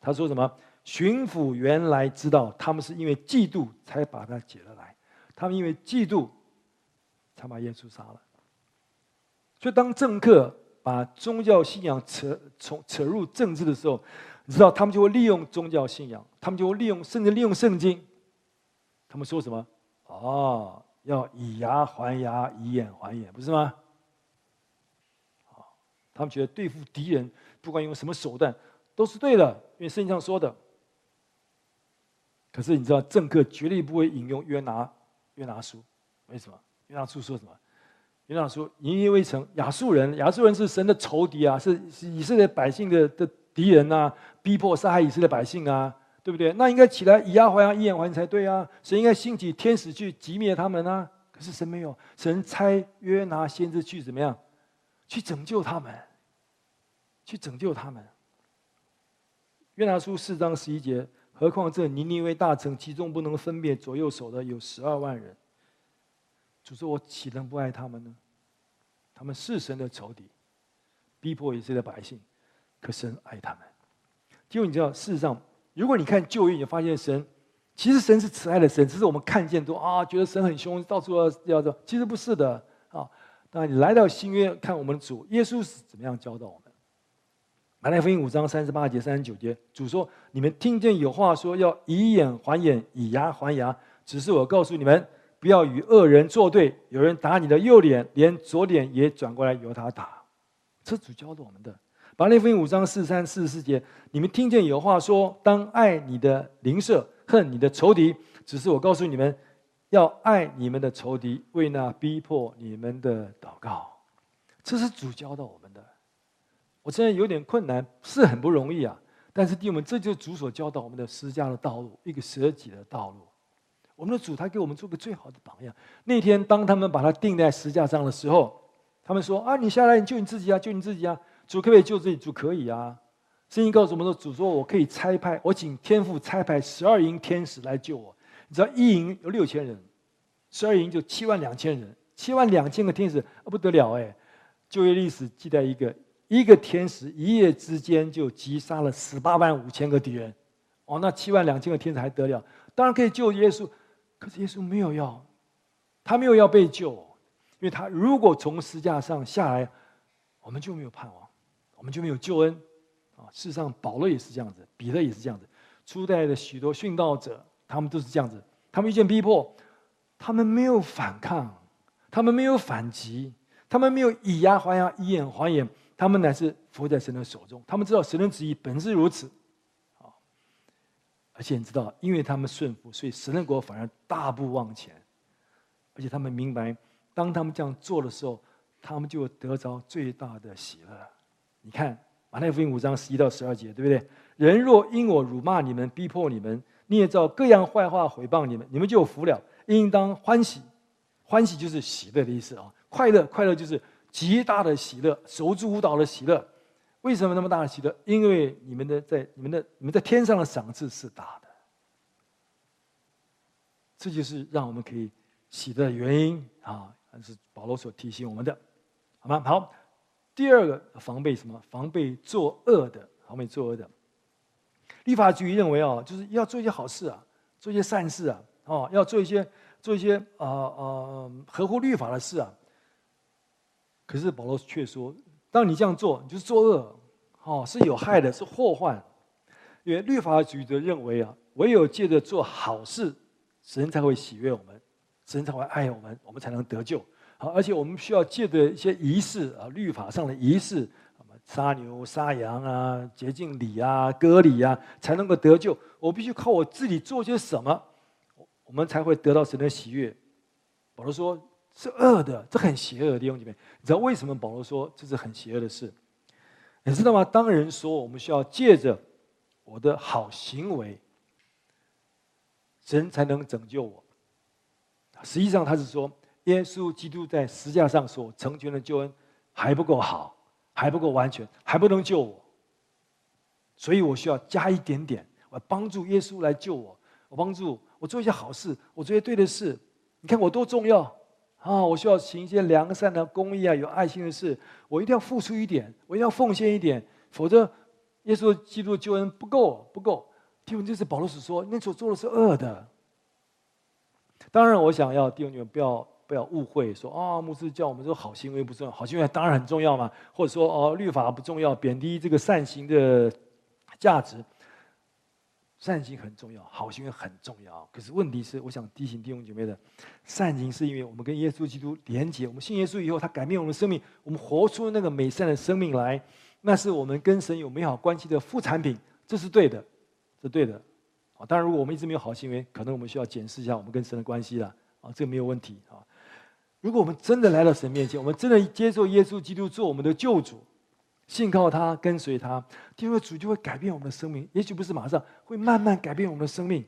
他说什么？巡抚原来知道他们是因为嫉妒才把他解了来，他们因为嫉妒才把耶稣杀了。所以当政客把宗教信仰扯从扯入政治的时候，你知道他们就会利用宗教信仰，他们就会利用甚至利用圣经，他们说什么？哦，要以牙还牙，以眼还眼，不是吗？他们觉得对付敌人，不管用什么手段，都是对的，因为圣经上说的。可是你知道，政客绝对不会引用约拿约拿书，为什么？约拿书说什么？约拿书，尼尼微城亚述人，亚述人是神的仇敌啊，是以色列百姓的的敌人啊，逼迫杀害以色列百姓啊。对不对？那应该起来以牙还牙，以眼还眼才对啊！神应该兴起天使去击灭他们啊！可是神没有，神差约拿先知去怎么样？去拯救他们，去拯救他们。约拿书四章十一节，何况这尼尼微大城，其中不能分辨左右手的有十二万人。主说：“我岂能不爱他们呢？他们是神的仇敌，逼迫以色列百姓，可神爱他们。”因为你知道，事实上。如果你看旧约，你发现神其实神是慈爱的神，只是我们看见都啊，觉得神很凶，到处要要这，其实不是的啊。当然，你来到新约，看我们的主耶稣是怎么样教导我们。马太福音五章三十八节、三十九节，主说：“你们听见有话说，要以眼还眼，以牙还牙。只是我告诉你们，不要与恶人作对。有人打你的右脸，连左脸也转过来由他打。”这主教导我们的。马太福音五章四三四四节，你们听见有话说：当爱你的邻舍，恨你的仇敌。只是我告诉你们，要爱你们的仇敌，为那逼迫你们的祷告。这是主教导我们的。我现在有点困难，是很不容易啊。但是弟兄们，这就是主所教导我们的十字架的道路，一个舍己的道路。我们的主他给我们做个最好的榜样。那天当他们把他钉在石架上的时候，他们说：“啊，你下来，你救你自己啊，救你自己啊！主可不可以救自己？主可以啊！圣经告诉我们说，主说我可以差派，我请天父差派十二营天使来救我。你知道一营有六千人，十二营就七万两千人，七万两千个天使，不得了哎！旧约历史记载一个。”一个天使一夜之间就击杀了十八万五千个敌人，哦，那七万两千个天使还得了？当然可以救耶稣，可是耶稣没有要，他没有要被救，因为他如果从十架上下来，我们就没有盼望，我们就没有救恩。啊，事实上保罗也是这样子，彼得也是这样子，初代的许多殉道者，他们都是这样子，他们遇见逼迫，他们没有反抗，他们没有反击，他们没有以牙还牙，以眼还眼。他们乃是服在神的手中，他们知道神的旨意本是如此，而且你知道，因为他们顺服，所以神的国反而大步往前，而且他们明白，当他们这样做的时候，他们就得着最大的喜乐。你看马太福音五章十一到十二节，对不对？人若因我辱骂你们、逼迫你们、捏造各样坏话毁谤你们，你们就有福了，应当欢喜。欢喜就是喜乐的意思啊，快乐，快乐就是。极大的喜乐，手足舞蹈的喜乐，为什么那么大的喜乐？因为你们的在你们的你们在天上的赏赐是大的，这就是让我们可以喜乐的原因啊！是保罗所提醒我们的，好吗？好，第二个防备什么？防备作恶的，防备作恶的。律法主义认为啊，就是要做一些好事啊，做一些善事啊，哦，要做一些做一些啊啊、合乎律法的事啊。可是保罗却说：“当你这样做，你就是作恶，哦，是有害的，是祸患。因为律法主义者认为啊，唯有借着做好事，神才会喜悦我们，神才会爱我们，我们才能得救。好，而且我们需要借着一些仪式啊，律法上的仪式，什么杀牛、杀羊啊，洁净礼啊、割礼啊，才能够得救。我必须靠我自己做些什么，我们才会得到神的喜悦。”保罗说。是恶的，这很邪恶的弟兄姐妹。你知道为什么保罗说这是很邪恶的事？你知道吗？当人说我们需要借着我的好行为，神才能拯救我。实际上他是说，耶稣基督在十字架上所成全的救恩还不够好，还不够完全，还不能救我。所以我需要加一点点，我帮助耶稣来救我。我帮助我做一些好事，我做一些对的事。你看我多重要。啊，我需要行一些良善的公益啊，有爱心的事，我一定要付出一点，我一定要奉献一点，否则耶稣基督的救恩不够，不够。弟兄，就是保罗所说，你所做的是恶的。当然，我想要弟兄你们不要不要误会，说啊，牧师叫我们说好行为不重要，好行为当然很重要嘛，或者说哦，律法不重要，贬低这个善行的价值。善行很重要，好行为很重要。可是问题是，我想提醒弟兄姐妹的，善行是因为我们跟耶稣基督连结，我们信耶稣以后，他改变我们的生命，我们活出那个美善的生命来，那是我们跟神有美好关系的副产品，这是对的，是对的。啊，当然，如果我们一直没有好行为，可能我们需要检视一下我们跟神的关系了。啊，这个没有问题啊。如果我们真的来到神面前，我们真的接受耶稣基督做我们的救主。信靠他，跟随他，因为主就会改变我们的生命。也许不是马上，会慢慢改变我们的生命。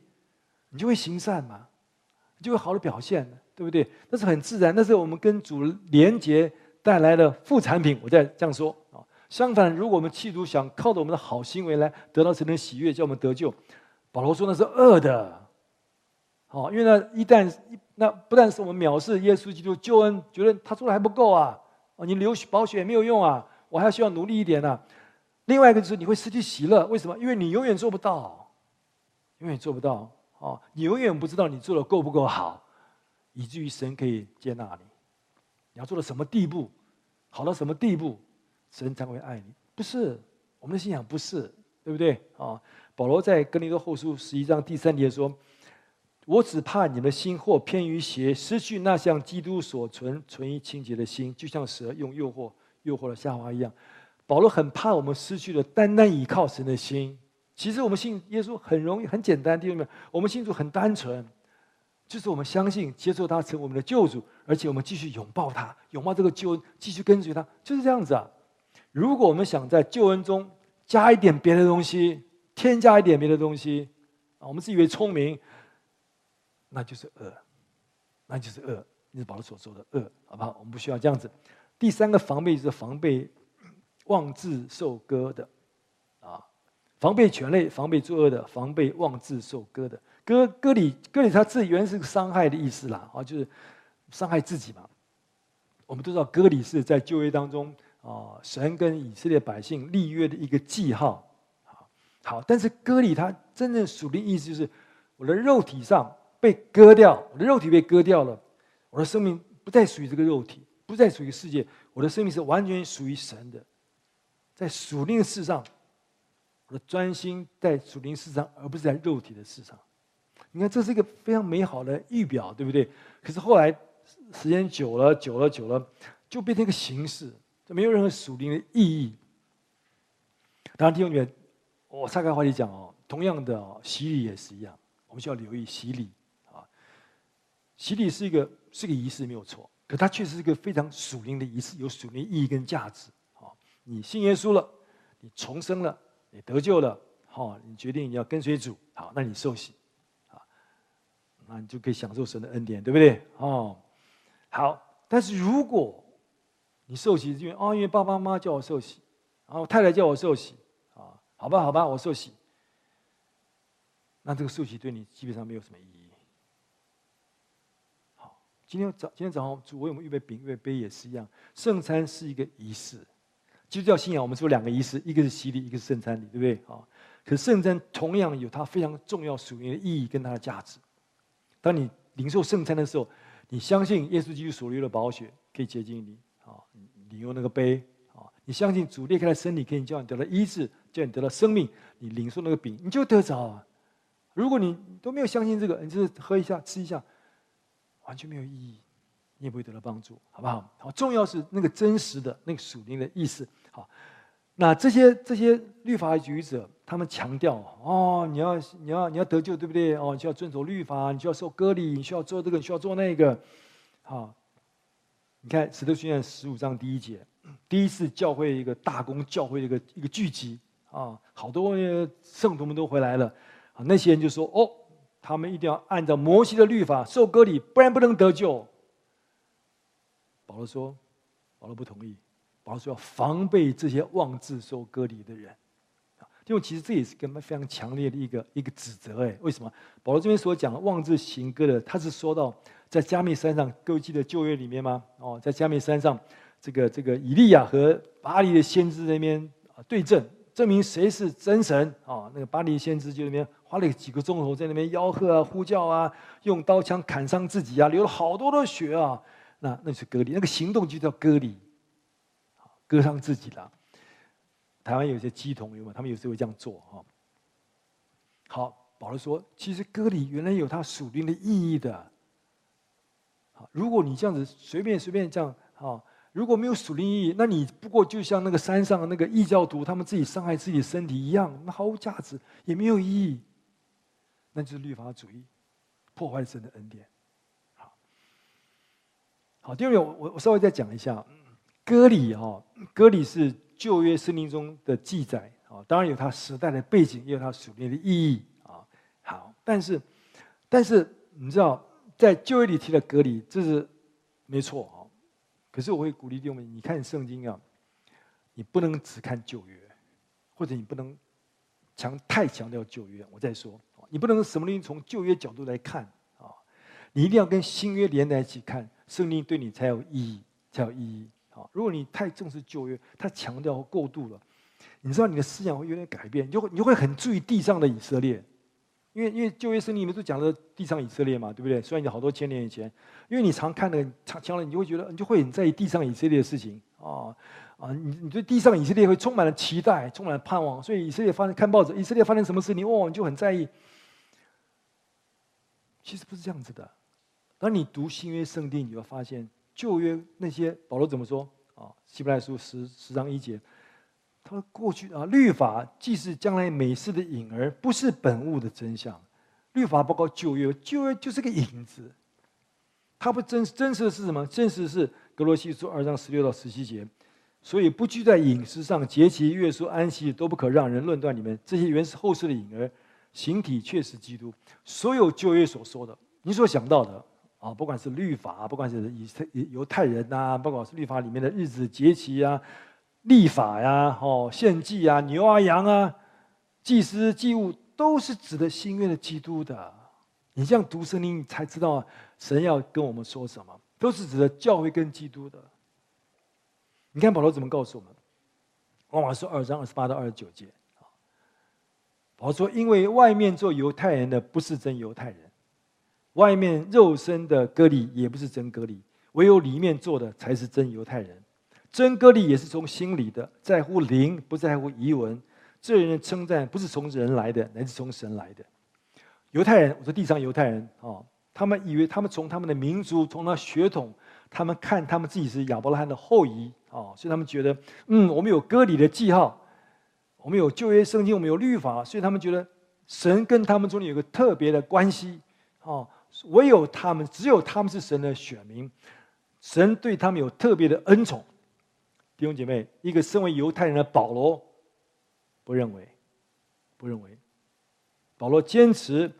你就会行善嘛，你就会好的表现，对不对？那是很自然，那是我们跟主连结带来的副产品。我再这样说啊。相反，如果我们企图想靠着我们的好行为来得到神的喜悦，叫我们得救，保罗说那是恶的。好，因为呢，一旦那不但是我们藐视耶稣基督救恩，觉得他做的还不够啊，哦，你流血保血也没有用啊。我还需要努力一点呢、另外一个就是你会失去喜乐，为什么？因为你永远做不到，永远做不到。哦，你永远不知道你做的够不够好，以至于神可以接纳你。你要做到什么地步，好到什么地步，神才会爱你？不是我们的信仰，不是对不对？啊、哦，保罗在哥林多后书十一章第三节说：“我只怕你们的心或偏于邪，失去那像基督所存存于清洁的心，就像蛇用诱惑。”诱惑了夏娃一样，保罗很怕我们失去了单单依靠神的心。其实我们信耶稣很容易、很简单，弟兄们，我们信主很单纯，就是我们相信、接受他成为我们的救主，而且我们继续拥抱他，拥抱这个救恩，继续跟随他，就是这样子啊。如果我们想在救恩中加一点别的东西，添加一点别的东西啊，我们自以为聪明，那就是恶，那就是恶。你是保罗所说的恶，好不好？我们不需要这样子。第三个防备是防备妄自受割的，啊，防备犬类，防备作恶的，防备妄自受割的。割割礼割礼，它自原是个伤害的意思啦，啊，就是伤害自己嘛。我们都知道割礼是在旧约当中啊，神跟以色列百姓立约的一个记号。好，但是割礼它真正属灵意思就是，我的肉体上被割掉，我的肉体被割掉了。我的生命不再属于这个肉体，不再属于世界。我的生命是完全属于神的，在属灵的事上，我的专心在属灵事上，而不是在肉体的事上。你看，这是一个非常美好的预表，对不对？可是后来时间久了，久了，久了，就变成一个形式，就没有任何属灵的意义。当然，弟兄姐妹，我岔开话题讲哦，同样的哦，洗礼也是一样，我们需要留意洗礼啊。洗礼是一个。是个仪式没有错，可它确实是一个非常属灵的仪式，有属灵意义跟价值。好，你信耶稣了，你重生了，你得救了，好，你决定你要跟随主，好，那你受洗，啊，那你就可以享受神的恩典，对不对？哦，好，但是如果你受洗，因为哦，因为爸爸妈妈叫我受洗，然后太太叫我受洗，啊，好吧，好吧，我受洗，那这个受洗对你基本上没有什么意义。今天早今天早上主为我们预备饼、预备杯也是一样。圣餐是一个仪式，基督教信仰我们说两个仪式，一个是洗礼，一个是圣餐礼，对不对？啊，可是圣餐同样有它非常重要属灵的意义跟它的价值。当你领受圣餐的时候，你相信耶稣基督所流的宝血可以洁净你，啊，你用那个杯，啊，你相信主裂开的身体可以叫你得到医治，叫你得到生命，你领受那个饼，你就得着啊。如果你都没有相信这个，你就是喝一下、吃一下。完全没有意义，你也不会得到帮助，好不好？好，重要是那个真实的那个属灵的意思。好，那这些这些律法主义者，他们强调哦，你要你要你要得救，对不对？哦，你需要遵守律法，你就要受割礼，你需要做这个，你需要做那个。好，你看《使徒行传》十五章第一节，第一次教会一个大公教会一个一个聚集啊，好多圣徒们都回来了啊，那些人就说哦。他们一定要按照摩西的律法受割礼，不然不能得救。保罗说：“保罗不同意。保罗说要防备这些妄自受割礼的人。”因为其实这也是个非常强烈的一个一个指责。哎，为什么？保罗这边所讲的妄自行割的，他是说到在加密山上，各位记得旧约里面吗？哦，在加密山上，这个这个以利亚和巴黎的先知那边啊对阵。证明谁是真神啊？那个巴黎先知就那边花了几个钟头在那边吆喝啊、呼叫啊，用刀枪砍伤自己啊，流了好多的血啊。那那是割礼，那个行动就叫割礼，割伤自己了。台湾有些乩童有没有？他们有时候会这样做哈。好，保罗说，其实割礼原来有它属灵的意义的。如果你这样子随便随便这样啊。如果没有属灵意义，那你不过就像那个山上的那个异教徒，他们自己伤害自己的身体一样，那毫无价值，也没有意义。那就是律法主义，破坏神的恩典。好，好，第二个，我我稍微再讲一下，割礼哈，割礼是旧约圣经中的记载啊，当然有它时代的背景，也有它属灵的意义啊。好，但是，但是你知道，在旧约里提的割礼，这是没错啊。可是我会鼓励弟兄们，你看圣经啊，你不能只看旧约，或者你不能强太强调旧约。我再说，你不能什么东西从旧约角度来看啊，你一定要跟新约连在一起看，圣经对你才有意义，才有意义啊。如果你太重视旧约，太强调过度了，你知道你的思想会有点改变，你就会你就会很注意地上的以色列。因为因为旧约圣经里面都讲了地上以色列嘛，对不对？虽然有好多千年以前，因为你常看的常讲了，你就会觉得你就会很在意地上以色列的事情啊啊！你你对地上以色列会充满了期待，充满了盼望，所以以色列发生看报纸，以色列发生什么事，你哦你就很在意。其实不是这样子的。当你读新约圣经，你会发现旧约那些保罗怎么说啊？希伯来书十十章一节。说：“过去啊，律法既是将来美事的影儿，不是本物的真相。律法包括旧约，旧约就是个影子。它不真真实的是什么？真实的是格罗西书二章十六到十七节。所以不拘在饮食上，节期、月数、安息都不可让人论断你们。这些原是后世的影儿，形体却是基督。所有旧约所说的，你所想到的啊，不管是律法，不管是以犹太人呐，不管是律法里面的日子节期啊、立法呀、哦献祭啊、牛啊羊啊、祭司祭物，都是指的新约的基督的。你这样读圣经，你才知道神要跟我们说什么，都是指的教会跟基督的。你看保罗怎么告诉我们？罗马书二章二十八到二十九节。保罗说：“因为外面做犹太人的不是真犹太人，外面肉身的割礼也不是真割礼，唯有里面做的才是真犹太人。真割礼也是从心里的，在乎灵，不在乎仪文。这人的称赞不是从人来的，乃是从神来的。犹太人，我说地上犹太人啊，他们以为他们从他们的民族，从那血统，他们看他们自己是亚伯拉罕的后裔啊，所以他们觉得，嗯，我们有割礼的记号。”我们有旧约圣经，我们有律法，所以他们觉得神跟他们中间有个特别的关系。哦，唯有他们，只有他们是神的选民，神对他们有特别的恩宠。弟兄姐妹，一个身为犹太人的保罗不认为，不认为，保罗坚持，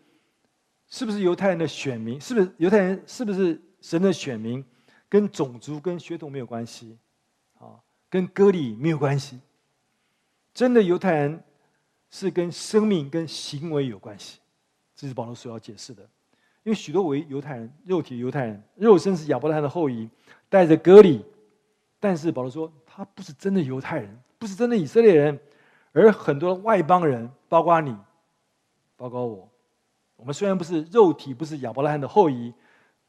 是不是犹太人的选民？是不是犹太人？是不是神的选民？跟种族、跟血统没有关系，啊，跟割礼没有关系。真的犹太人是跟生命、跟行为有关系，这是保罗所要解释的。因为许多为犹太人，肉体犹太人，肉身是亚伯拉罕的后裔，带着割礼，但是保罗说他不是真的犹太人，不是真的以色列人，而很多外邦人，包括你，包括我，我们虽然不是肉体，不是亚伯拉罕的后裔，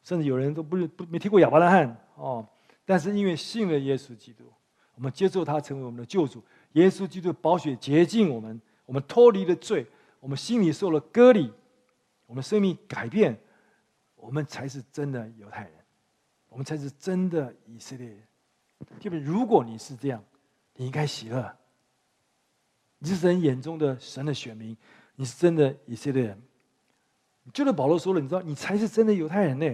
甚至有人都不是不没听过亚伯拉罕哦，但是因为信了耶稣基督，我们接受他成为我们的救主。耶稣基督宝血洁净我们，我们脱离了罪，我们心里受了割礼，我们生命改变，我们才是真的犹太人，我们才是真的以色列人。弟兄，如果你是这样，你应该喜乐。你是神眼中的神的选民，你是真的以色列人。就是保罗说了，你知道，你才是真的犹太人呢，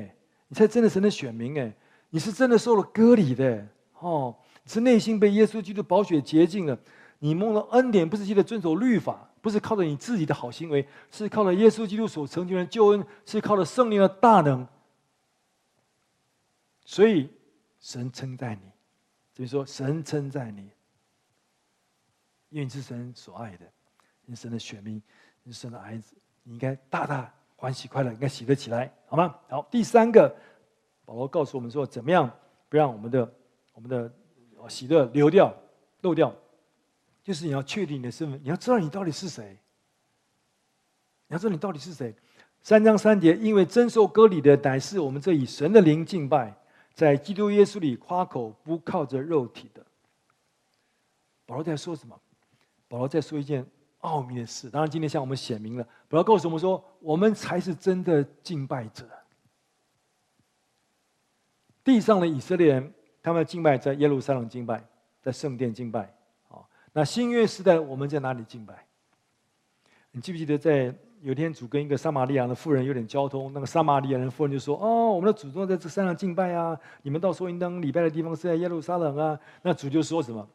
你才真的神的选民哎，你是真的受了割礼的哦。是内心被耶稣基督宝血洁净了，你蒙了恩典，不是记得遵守律法，不是靠着你自己的好行为，是靠着耶稣基督所成就的救恩，是靠着圣灵的大能。所以神称赞你，所以说神称赞你，因为你是神所爱的，你是神的选民，你是神的孩子，你应该大大欢喜快乐，应该喜得起来，好吗？好，第三个，保罗告诉我们说，怎么样不让我们的我们的。喜乐流掉、漏掉，就是你要确定你的身份，你要知道你到底是谁。你要知道你到底是谁。三章三节，因为真受割礼的乃是我们这以神的灵敬拜，在基督耶稣里夸口，不靠着肉体的。保罗在说什么？保罗在说一件奥秘的事。当然，今天向我们显明了。保罗告诉我们说，我们才是真的敬拜者。地上的以色列人。他们敬拜在耶路撒冷敬拜，在圣殿敬拜。好，那新约时代我们在哪里敬拜？你记不记得在有天主跟一个撒玛利亚的妇人有点交通，那个撒玛利亚人妇人就说：“哦，我们的祖宗在这山上敬拜啊，你们到时候应当礼拜的地方是在耶路撒冷啊。”那主就说什么？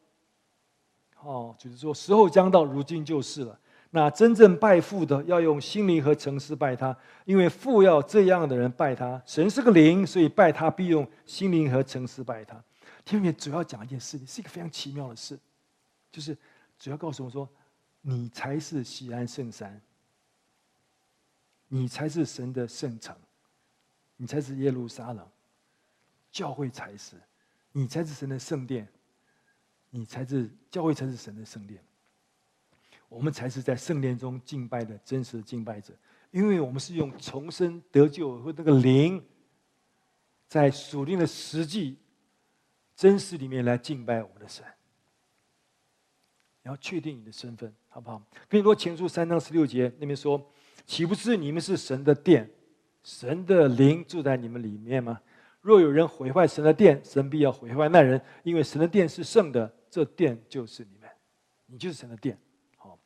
哦，主就说：“时候将到，如今就是了。”那真正拜父的要用心灵和诚实拜他，因为父要这样的人拜他。神是个灵，所以拜他必用心灵和诚实拜他。前面主要讲一件事情，是一个非常奇妙的事，就是主要告诉我说，你才是锡安圣山，你才是神的圣城，你才是耶路撒冷，教会才是，你才是神的圣殿，你才是教会才是神的圣殿。我们才是在圣殿中敬拜的真实的敬拜者，因为我们是用重生得救和那个灵，在属灵的实际真实里面来敬拜我们的神。你要确定你的身份，好不好？哥林多前书三章十六节那边说：“岂不是你们是神的殿，神的灵住在你们里面吗？若有人毁坏神的殿，神必要毁坏那人，因为神的殿是圣的，这殿就是你们，你就是神的殿。”好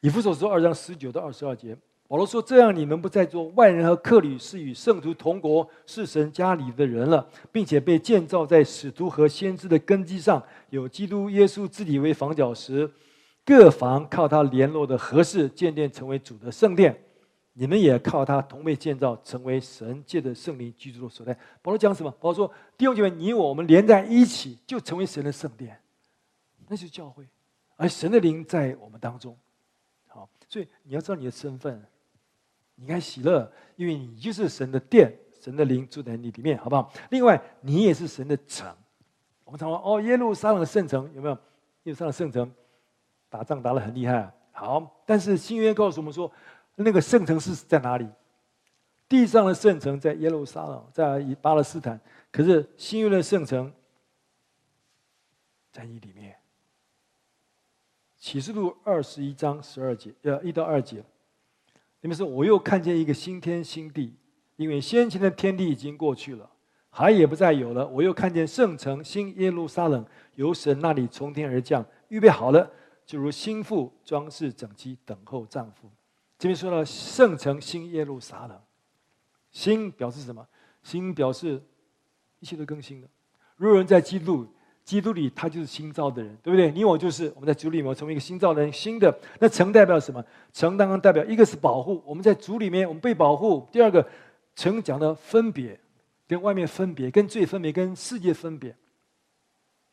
以弗所书二章十九到二十二节，保罗说：“这样你们不再做外人和客旅，是与圣徒同国，是神家里的人了，并且被建造在使徒和先知的根基上，有基督耶稣自己为房角石，各房靠他联络的合适，渐渐成为主的圣殿。你们也靠他同被建造，成为神界的圣灵居住的所在。保罗讲什么？保罗说：“弟兄姐妹，你我我们连在一起，就成为神的圣殿，那是教会，而神的灵在我们当中。”好，所以你要知道你的身份，你应该喜乐，因为你就是神的殿，神的灵住在你里面，好不好？另外，你也是神的城。我们常说：“哦，耶路撒冷的圣城有没有？耶路撒冷圣城打仗打得很厉害。”好，但是新约告诉我们说。那个圣城是在哪里？地上的圣城在耶路撒冷，在巴勒斯坦。可是新约的圣城在你里面。启示录二十一章十二节，呃，一到二节，里面说：“我又看见一个新天新地，因为先前的天地已经过去了，海也不再有了。我又看见圣城新耶路撒冷由神那里从天而降，预备好了，就如新妇装饰整齐，等候丈夫。”这边说到圣城新耶路撒冷，新表示什么？新表示一切都更新了。如果人在基督，基督里他就是新造的人，对不对？你我就是我们在主里面成为一个新造的人，新的。那城代表什么？城当中代表一个是保护，我们在主里面我们被保护。第二个，城讲的分别，跟外面分别，跟罪分别，跟世界分别。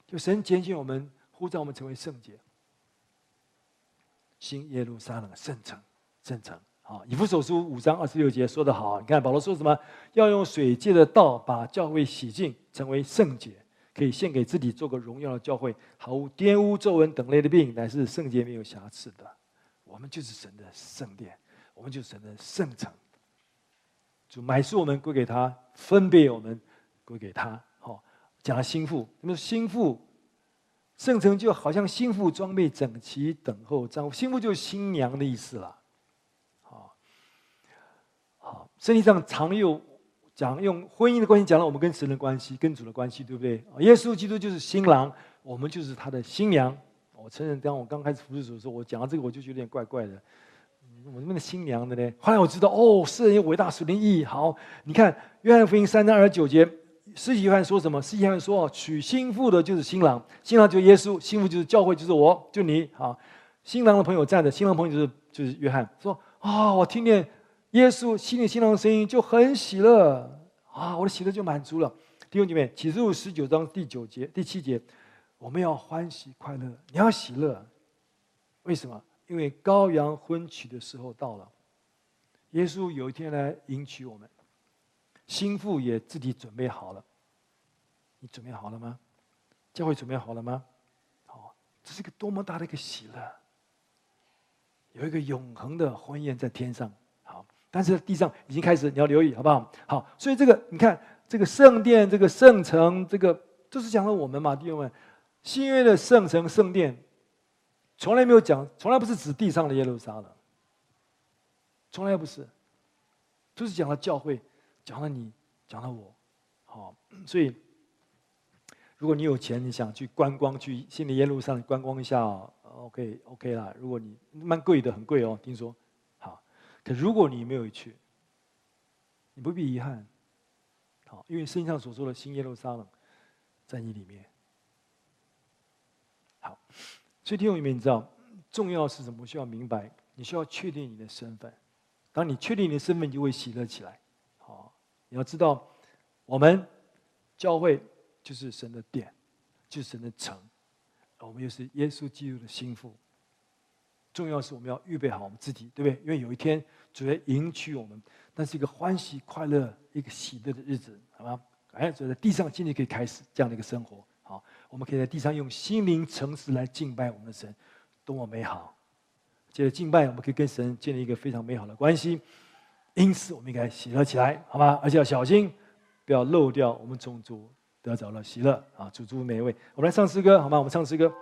就神拣选我们，呼召我们成为圣洁。新耶路撒冷圣城。圣城，好，以弗所书五章二十六节说得好，你看保罗说什么？要用水借的道把教会洗净，成为圣洁，可以献给自己做个荣耀的教会，毫无玷污、皱纹等类的病，乃是圣洁没有瑕疵的。我们就是神的圣殿，我们就是神的圣城。主买赎我们归给他，分别我们归给他。好，讲了心腹，那么心腹，圣城就好像新妇装备整齐，等候丈夫。新妇就是新娘的意思了。好，好圣经上常有讲用婚姻的关系讲了我们跟神的关系、跟主的关系，对不对？耶稣基督就是新郎，我们就是他的新娘。我承认，当我刚开始服侍主的时候，我讲到这个我就觉得有点怪怪的。我们的新娘的呢？后来我知道，哦，是很有伟大属灵意义。好，你看约翰福音三章二十九节，施洗约翰说什么？施洗约翰说：“娶新妇的就是新郎，新郎就是耶稣，新妇就是教会，就是我，就你。”啊，新郎的朋友站着，新郎朋友就是就是约翰说：“啊、我听见。”耶稣心里新郎的声音就很喜乐啊！我的喜乐就满足了。弟兄姐妹，启示录十九章第九节、第七节，我们要欢喜快乐，你要喜乐。为什么？因为羔羊婚娶的时候到了。耶稣有一天来迎娶我们，心腹也自己准备好了。你准备好了吗？教会准备好了吗？好，这是一个多么大的一个喜乐！有一个永恒的婚宴在天上。好但是地上已经开始，你要留意，好不好？好，所以这个你看，这个圣殿、这个圣城，这个都是讲了我们嘛，弟兄们。新约的圣城、圣殿，从来没有讲，从来不是指地上的耶路撒冷，从来不是，都是讲了教会，讲到你，讲到我。好，所以如果你有钱，你想去观光，去新的耶路撒冷观光一下，OK OK 啦。如果你蛮贵的，很贵哦，听说。好可如果你没有去，你不必遗憾，好，因为圣经上所说的新耶路撒冷在你里面。好，所以弟兄姊妹，你知道重要是什么？需要明白，你需要确定你的身份。当你确定你的身份，你就会喜乐起来。你要知道，我们教会就是神的殿，就是神的城，我们又是耶稣基督的心腹。重要是我们要预备好我们自己，对不对？因为有一天主要迎娶我们，那是一个欢喜快乐、一个喜乐的日子，好吗？哎，所以在地上今天可以开始这样的一个生活，好，我们可以在地上用心灵诚实来敬拜我们的神，多么美好！接着敬拜，我们可以跟神建立一个非常美好的关系，因此我们应该喜乐起来，好吗？而且要小心，不要漏掉我们从主得着了喜乐啊！主祝每一位，我们来唱诗歌，好吗？我们唱诗歌。